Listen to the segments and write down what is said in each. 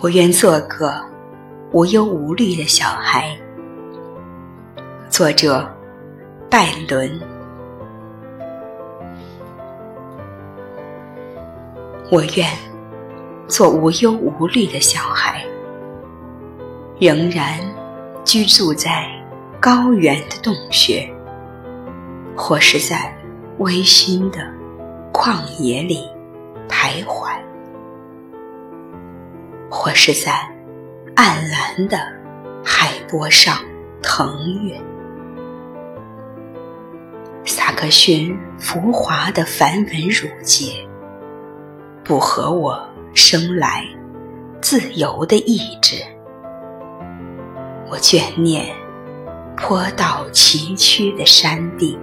我愿做个无忧无虑的小孩。作者：拜伦。我愿做无忧无虑的小孩，仍然居住在高原的洞穴，或是在微醺的旷野里徘徊。或是在暗蓝的海波上腾跃，萨克逊浮华的繁文缛节，不合我生来自由的意志。我眷念坡道崎岖的山地，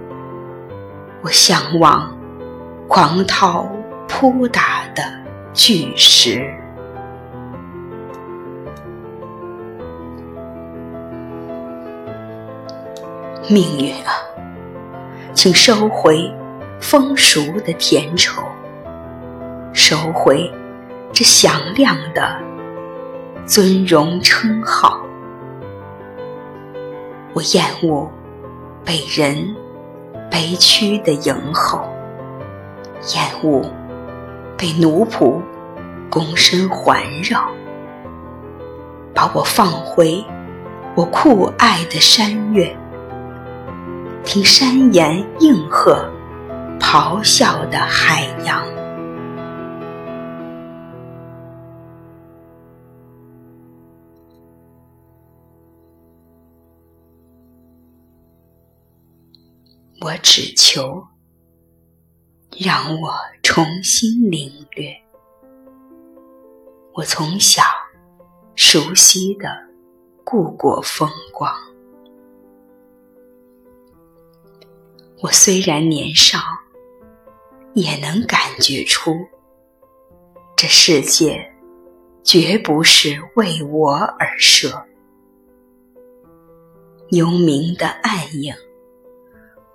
我向往狂涛扑打的巨石。命运啊，请收回丰熟的甜愁，收回这响亮的尊荣称号。我厌恶被人悲屈的迎候，厌恶被奴仆躬身环绕，把我放回我酷爱的山岳。听山岩应和，咆哮的海洋。我只求，让我重新领略我从小熟悉的故国风光。我虽然年少，也能感觉出，这世界绝不是为我而设。幽冥的暗影，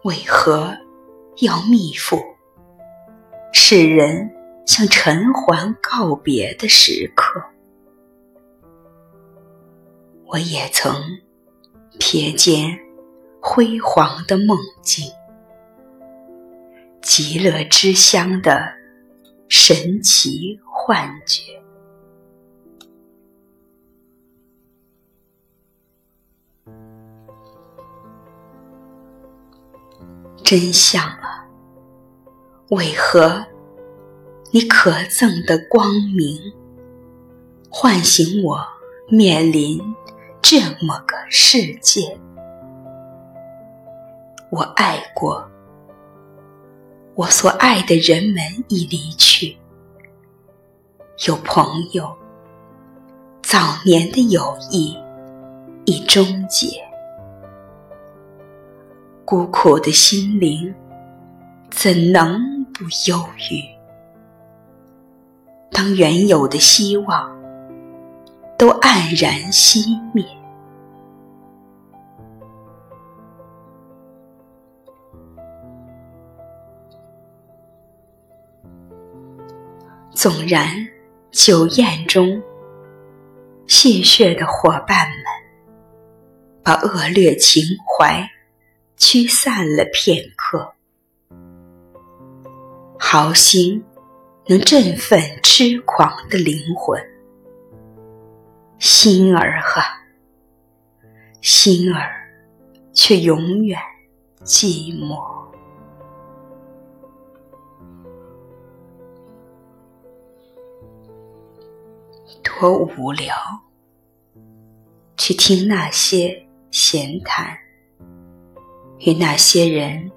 为何要密布？世人向尘寰告别的时刻，我也曾瞥见辉煌的梦境。极乐之乡的神奇幻觉，真相啊！为何你可憎的光明，唤醒我面临这么个世界？我爱过。我所爱的人们已离去，有朋友，早年的友谊已终结，孤苦的心灵怎能不忧郁？当原有的希望都黯然熄灭。纵然酒宴中戏谑的伙伴们把恶劣情怀驱散了片刻，好心能振奋痴狂的灵魂，心儿啊，心儿却永远寂寞。多无聊！去听那些闲谈，与那些人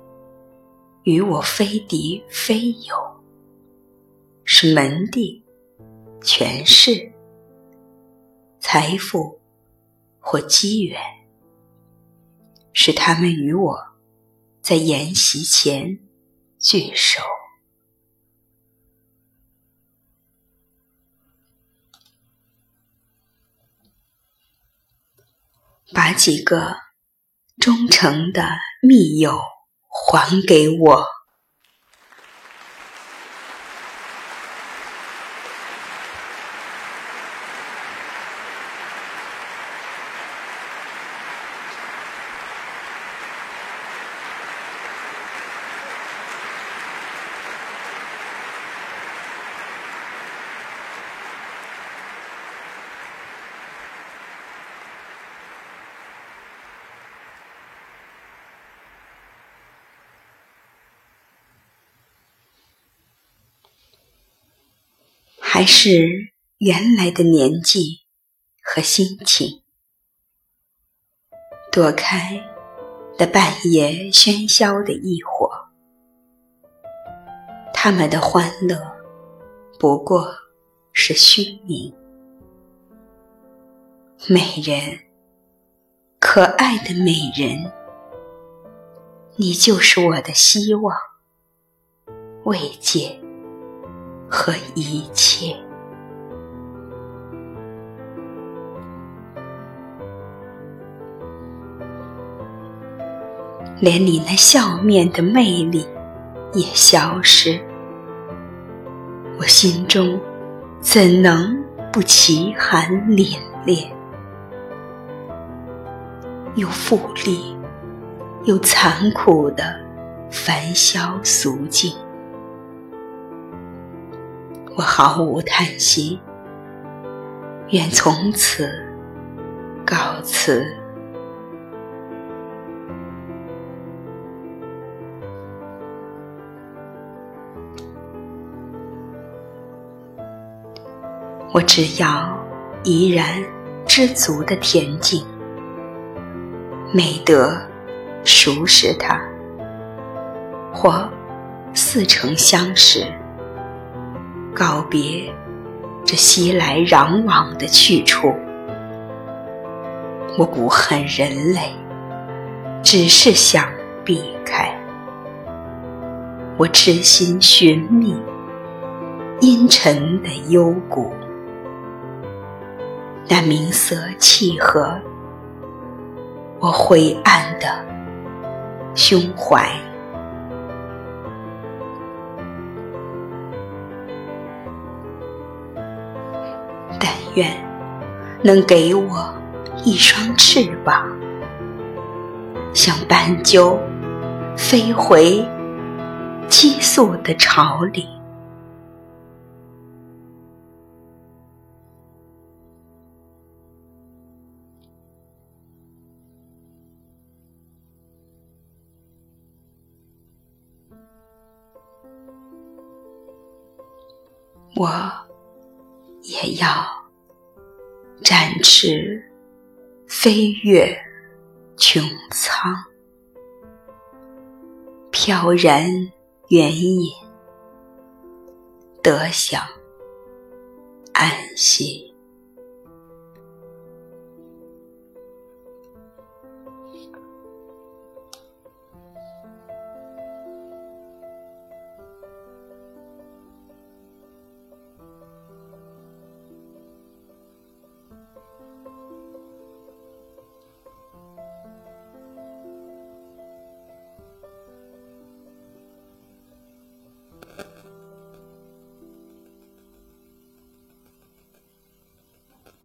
与我非敌非友，是门第、权势、财富或机缘，使他们与我在筵席前聚首。把几个忠诚的密友还给我。还是原来的年纪和心情。躲开的半夜喧嚣的异火，他们的欢乐不过是虚名。美人，可爱的美人，你就是我的希望、慰藉和一切。连你那笑面的魅力也消失，我心中怎能不奇寒凛冽？又富丽又残酷的凡嚣俗境，我毫无叹息，愿从此告辞。我只要怡然知足的恬静，美德熟识它，或似曾相识，告别这熙来攘往的去处。我不恨人类，只是想避开。我痴心寻觅阴沉的幽谷。那明色契合我灰暗的胸怀，愿能给我一双翅膀，像斑鸠飞回激素的巢里。我也要展翅飞越穹苍，飘然远引，得享安息。